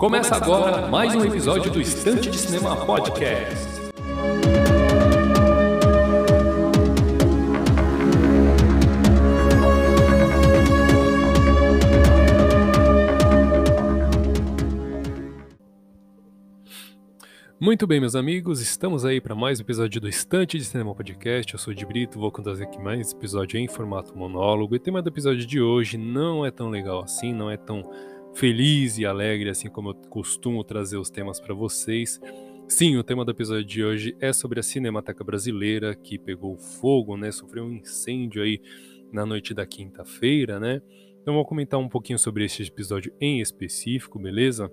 Começa agora mais um episódio do Estante de Cinema Podcast. Muito bem, meus amigos, estamos aí para mais um episódio do Estante de Cinema Podcast. Eu sou o de Brito, vou contar aqui mais episódio em formato monólogo. E o tema do episódio de hoje não é tão legal assim, não é tão feliz e alegre assim como eu costumo trazer os temas para vocês. Sim, o tema do episódio de hoje é sobre a Cinemateca Brasileira que pegou fogo, né? Sofreu um incêndio aí na noite da quinta-feira, né? Então vou comentar um pouquinho sobre este episódio em específico, beleza?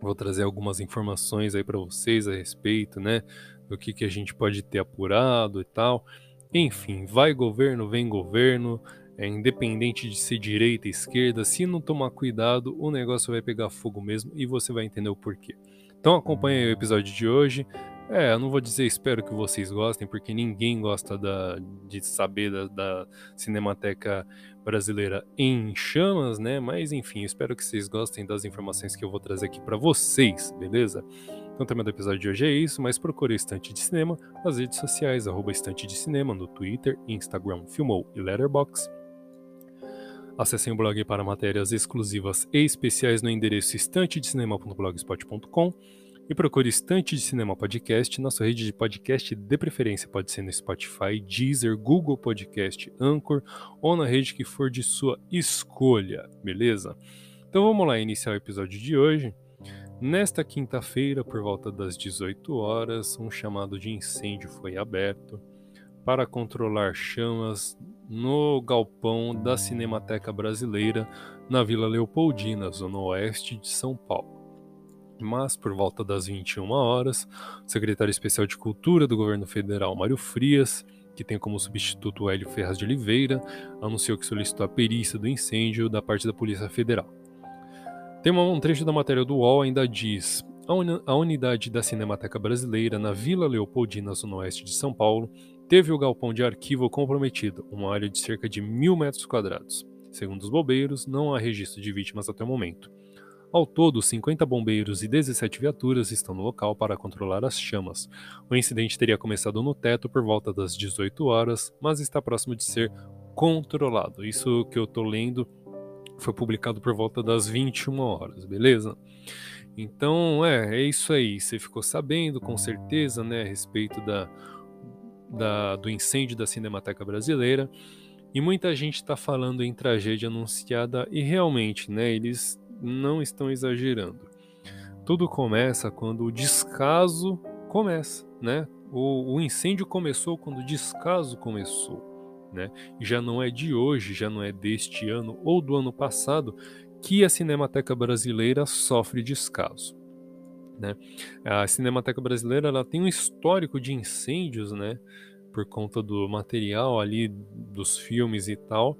Vou trazer algumas informações aí para vocês a respeito, né, do que, que a gente pode ter apurado e tal. Enfim, vai governo, vem governo, é independente de ser direita, esquerda, se não tomar cuidado, o negócio vai pegar fogo mesmo e você vai entender o porquê. Então acompanhe o episódio de hoje. É, eu não vou dizer espero que vocês gostem, porque ninguém gosta da, de saber da, da Cinemateca Brasileira em chamas, né? Mas enfim, espero que vocês gostem das informações que eu vou trazer aqui para vocês, beleza? Então o tema do episódio de hoje é isso, mas procure Estante de Cinema nas redes sociais, arroba Estante de Cinema, no Twitter, Instagram, Filmou e Letterboxd. Acessem o blog para matérias exclusivas e especiais no endereço estantedecinema.blogspot.com e procure Estante de Cinema Podcast na sua rede de podcast de preferência. Pode ser no Spotify, Deezer, Google Podcast, Anchor ou na rede que for de sua escolha, beleza? Então vamos lá iniciar o episódio de hoje. Nesta quinta-feira, por volta das 18 horas, um chamado de incêndio foi aberto para controlar chamas no galpão da Cinemateca Brasileira na Vila Leopoldina, zona oeste de São Paulo mas por volta das 21 horas, o secretário especial de Cultura do governo federal, Mário Frias, que tem como substituto Hélio Ferraz de Oliveira, anunciou que solicitou a perícia do incêndio da parte da Polícia Federal. Tem um trecho da matéria do UOL ainda diz: a unidade da Cinemateca Brasileira na Vila Leopoldina, zona oeste de São Paulo, teve o galpão de arquivo comprometido, uma área de cerca de mil metros quadrados. Segundo os bombeiros, não há registro de vítimas até o momento. Ao todo, 50 bombeiros e 17 viaturas estão no local para controlar as chamas. O incidente teria começado no teto por volta das 18 horas, mas está próximo de ser controlado. Isso que eu estou lendo foi publicado por volta das 21 horas, beleza? Então, é, é isso aí. Você ficou sabendo, com certeza, né, a respeito da, da, do incêndio da Cinemateca Brasileira. E muita gente está falando em tragédia anunciada, e realmente, né, eles não estão exagerando. Tudo começa quando o descaso começa, né? O, o incêndio começou quando o descaso começou, né? Já não é de hoje, já não é deste ano ou do ano passado que a Cinemateca Brasileira sofre descaso. Né? A Cinemateca Brasileira ela tem um histórico de incêndios, né? Por conta do material ali dos filmes e tal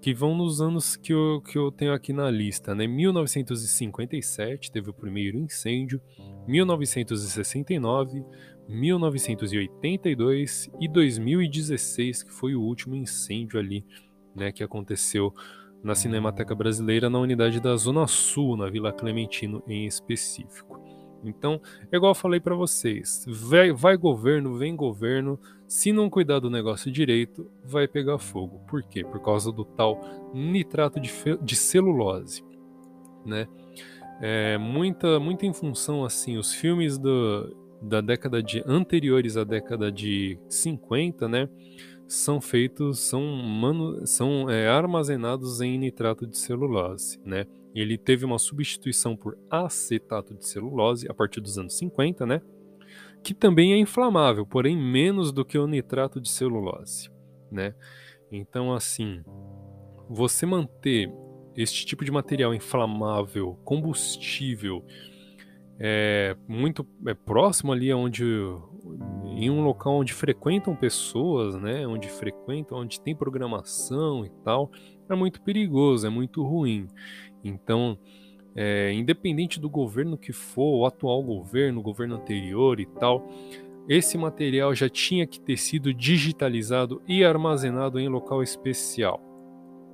que vão nos anos que eu, que eu tenho aqui na lista, né? 1957 teve o primeiro incêndio, 1969, 1982 e 2016 que foi o último incêndio ali, né, que aconteceu na Cinemateca Brasileira na unidade da Zona Sul, na Vila Clementino em específico. Então, é igual eu falei para vocês, vai, vai governo, vem governo, se não cuidar do negócio direito, vai pegar fogo. Por quê? Por causa do tal nitrato de, de celulose, né? É, muita, muita em função assim, os filmes do, da década de anteriores à década de 50, né? São feitos, são, manu, são é, armazenados em nitrato de celulose, né? Ele teve uma substituição por acetato de celulose a partir dos anos 50, né? Que também é inflamável, porém menos do que o nitrato de celulose, né? Então, assim, você manter este tipo de material inflamável, combustível, é muito é próximo ali onde em um local onde frequentam pessoas, né, onde frequentam, onde tem programação e tal, é muito perigoso, é muito ruim. Então, é, independente do governo que for, o atual governo, o governo anterior e tal, esse material já tinha que ter sido digitalizado e armazenado em local especial.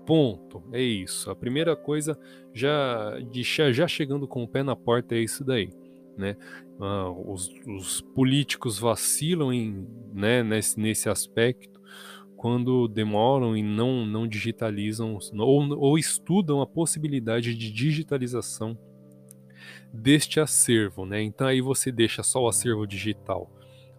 Ponto. É isso. A primeira coisa já, de, já chegando com o pé na porta é isso daí, né? Ah, os, os, políticos vacilam em, né, nesse, nesse aspecto quando demoram e não, não digitalizam ou, ou estudam a possibilidade de digitalização deste acervo, né? Então aí você deixa só o acervo digital,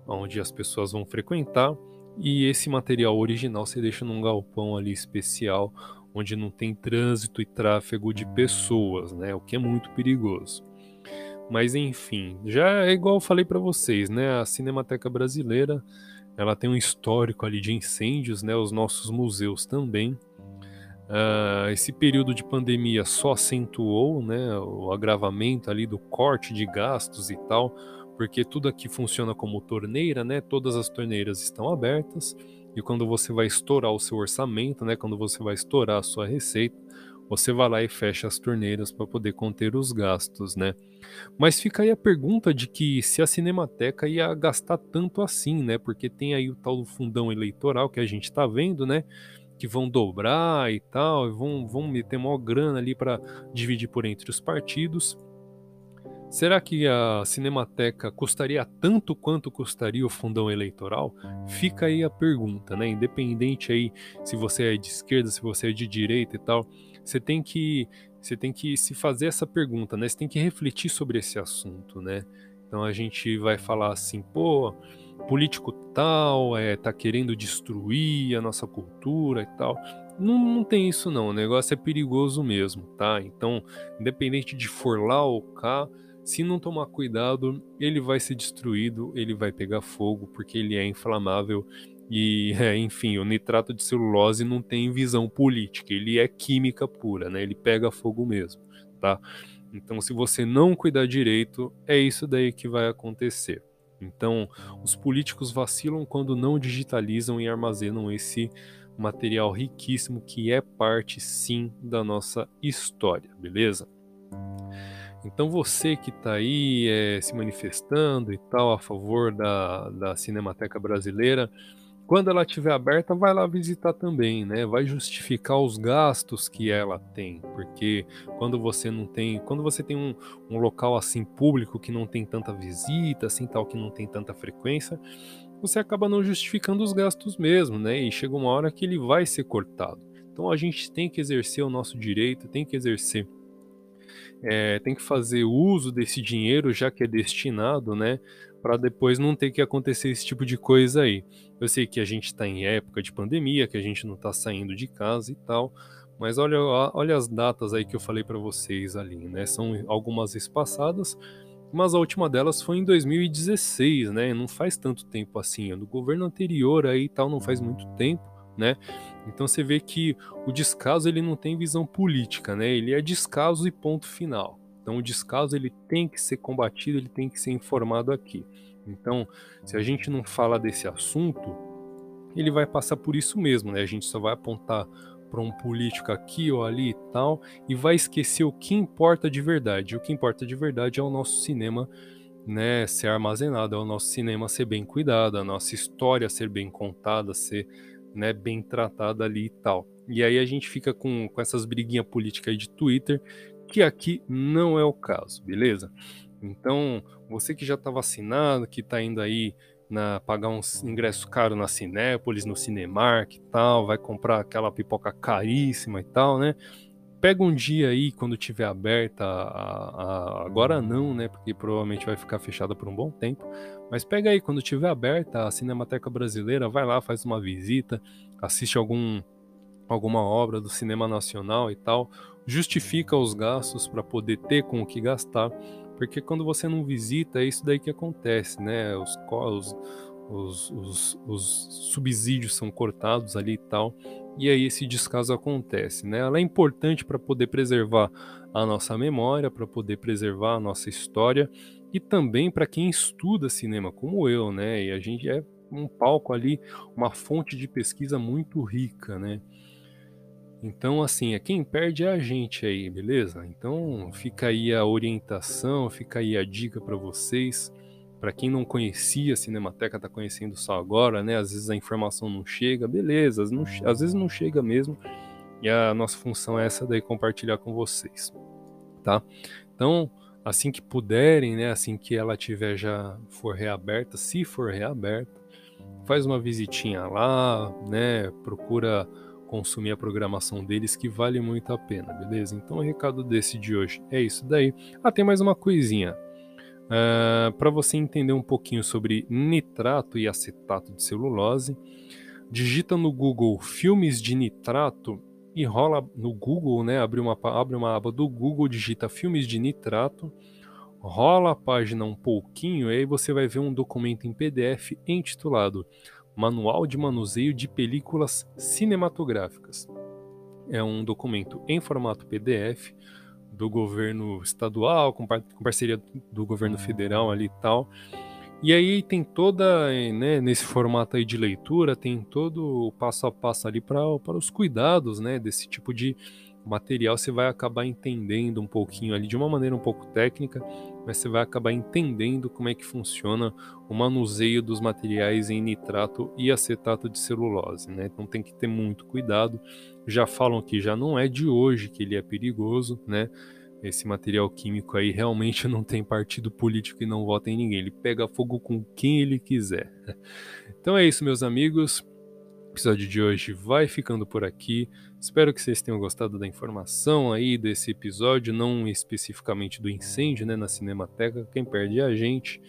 onde as pessoas vão frequentar, e esse material original você deixa num galpão ali especial, onde não tem trânsito e tráfego de pessoas, né? O que é muito perigoso. Mas enfim, já é igual eu falei para vocês, né? A Cinemateca Brasileira, ela tem um histórico ali de incêndios, né? Os nossos museus também. Uh, esse período de pandemia só acentuou, né? O agravamento ali do corte de gastos e tal, porque tudo aqui funciona como torneira, né? Todas as torneiras estão abertas e quando você vai estourar o seu orçamento, né? Quando você vai estourar a sua receita, você vai lá e fecha as torneiras para poder conter os gastos, né? Mas fica aí a pergunta de que se a Cinemateca ia gastar tanto assim, né? Porque tem aí o tal do fundão eleitoral que a gente está vendo, né? Que vão dobrar e tal, vão, vão meter maior grana ali para dividir por entre os partidos. Será que a Cinemateca custaria tanto quanto custaria o fundão eleitoral? Fica aí a pergunta, né? Independente aí se você é de esquerda, se você é de direita e tal, você tem que você tem que se fazer essa pergunta, né? Você tem que refletir sobre esse assunto, né? Então a gente vai falar assim, pô, político tal é, tá querendo destruir a nossa cultura e tal. Não, não tem isso não, o negócio é perigoso mesmo, tá? Então, independente de for lá ou cá, se não tomar cuidado, ele vai ser destruído, ele vai pegar fogo, porque ele é inflamável. E, é, enfim, o nitrato de celulose não tem visão política, ele é química pura, né? Ele pega fogo mesmo, tá? Então, se você não cuidar direito, é isso daí que vai acontecer. Então, os políticos vacilam quando não digitalizam e armazenam esse material riquíssimo que é parte, sim, da nossa história, beleza? Então você que está aí é, se manifestando e tal a favor da, da Cinemateca Brasileira, quando ela estiver aberta, vai lá visitar também, né? Vai justificar os gastos que ela tem, porque quando você não tem, quando você tem um, um local assim público que não tem tanta visita, assim tal, que não tem tanta frequência, você acaba não justificando os gastos mesmo, né? E chega uma hora que ele vai ser cortado. Então a gente tem que exercer o nosso direito, tem que exercer é, tem que fazer uso desse dinheiro já que é destinado, né? Para depois não ter que acontecer esse tipo de coisa aí. Eu sei que a gente está em época de pandemia, que a gente não está saindo de casa e tal, mas olha, olha as datas aí que eu falei para vocês ali, né? São algumas espaçadas, mas a última delas foi em 2016, né? Não faz tanto tempo assim, é do governo anterior aí e tal, não faz muito tempo, né? Então você vê que o descaso ele não tem visão política, né? Ele é descaso e ponto final. Então o descaso ele tem que ser combatido, ele tem que ser informado aqui. Então, se a gente não fala desse assunto, ele vai passar por isso mesmo, né? A gente só vai apontar para um político aqui ou ali e tal e vai esquecer o que importa de verdade. O que importa de verdade é o nosso cinema, né, ser armazenado, é o nosso cinema ser bem cuidado, a nossa história ser bem contada, ser né, bem tratada ali e tal. E aí a gente fica com, com essas briguinhas políticas aí de Twitter, que aqui não é o caso, beleza? Então, você que já está vacinado, que está indo aí na, pagar um ingresso caro na Cinépolis, no Cinemark e tal, vai comprar aquela pipoca caríssima e tal, né? Pega um dia aí quando tiver aberta, a, a, agora não, né? Porque provavelmente vai ficar fechada por um bom tempo. Mas pega aí quando tiver aberta a Cinemateca Brasileira, vai lá, faz uma visita, assiste algum alguma obra do cinema nacional e tal, justifica os gastos para poder ter com o que gastar, porque quando você não visita é isso daí que acontece, né? Os, os, os, os, os subsídios são cortados ali e tal, e aí esse descaso acontece, né? Ela é importante para poder preservar a nossa memória, para poder preservar a nossa história e também para quem estuda cinema como eu, né? E a gente é um palco ali, uma fonte de pesquisa muito rica, né? Então, assim, é quem perde é a gente aí, beleza? Então, fica aí a orientação, fica aí a dica para vocês. Para quem não conhecia a Cinemateca, tá conhecendo só agora, né? Às vezes a informação não chega, beleza, não, às vezes não chega mesmo, E a nossa função é essa daí compartilhar com vocês, tá? Então, assim que puderem, né, assim que ela tiver já for reaberta, se for reaberta, faz uma visitinha lá, né, procura consumir a programação deles que vale muito a pena, beleza? Então o recado desse de hoje é isso daí. Ah, tem mais uma coisinha. Uh, ah, Para você entender um pouquinho sobre nitrato e acetato de celulose, digita no Google filmes de nitrato e rola no Google, né? Abre uma, abre uma aba do Google, digita filmes de nitrato, rola a página um pouquinho e aí você vai ver um documento em PDF intitulado Manual de Manuseio de Películas Cinematográficas. É um documento em formato PDF do governo estadual, com, par com parceria do governo federal ali e tal. E aí tem toda, né, nesse formato aí de leitura, tem todo o passo a passo ali para os cuidados, né, desse tipo de material. Você vai acabar entendendo um pouquinho ali, de uma maneira um pouco técnica, mas você vai acabar entendendo como é que funciona o manuseio dos materiais em nitrato e acetato de celulose, né? Então tem que ter muito cuidado. Já falam que já não é de hoje que ele é perigoso, né? Esse material químico aí realmente não tem partido político e não vota em ninguém. Ele pega fogo com quem ele quiser. Então é isso, meus amigos. O episódio de hoje vai ficando por aqui. Espero que vocês tenham gostado da informação aí desse episódio, não especificamente do incêndio né, na Cinemateca. Quem perde é a gente.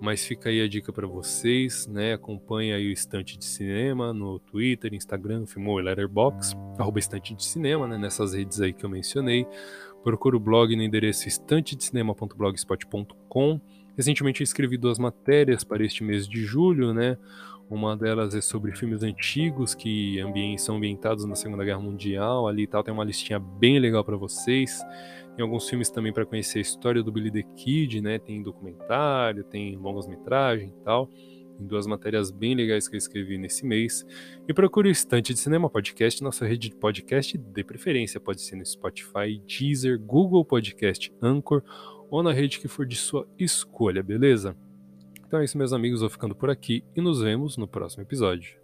Mas fica aí a dica para vocês, né? Acompanhe aí o Estante de Cinema no Twitter, Instagram, Filmou e Letterboxd, arroba Estante de Cinema, né? Nessas redes aí que eu mencionei. Procura o blog no endereço estantedecinema.blogspot.com. Recentemente eu escrevi duas matérias para este mês de julho, né? Uma delas é sobre filmes antigos que são ambientados na Segunda Guerra Mundial, ali e tal, tem uma listinha bem legal para vocês. Tem alguns filmes também para conhecer a história do Billy the Kid, né? Tem documentário, tem longas-metragem e tal em duas matérias bem legais que eu escrevi nesse mês. E procure o Estante de Cinema Podcast, nossa rede de podcast de preferência. Pode ser no Spotify, Deezer, Google Podcast, Anchor ou na rede que for de sua escolha, beleza? Então é isso, meus amigos. Vou ficando por aqui e nos vemos no próximo episódio.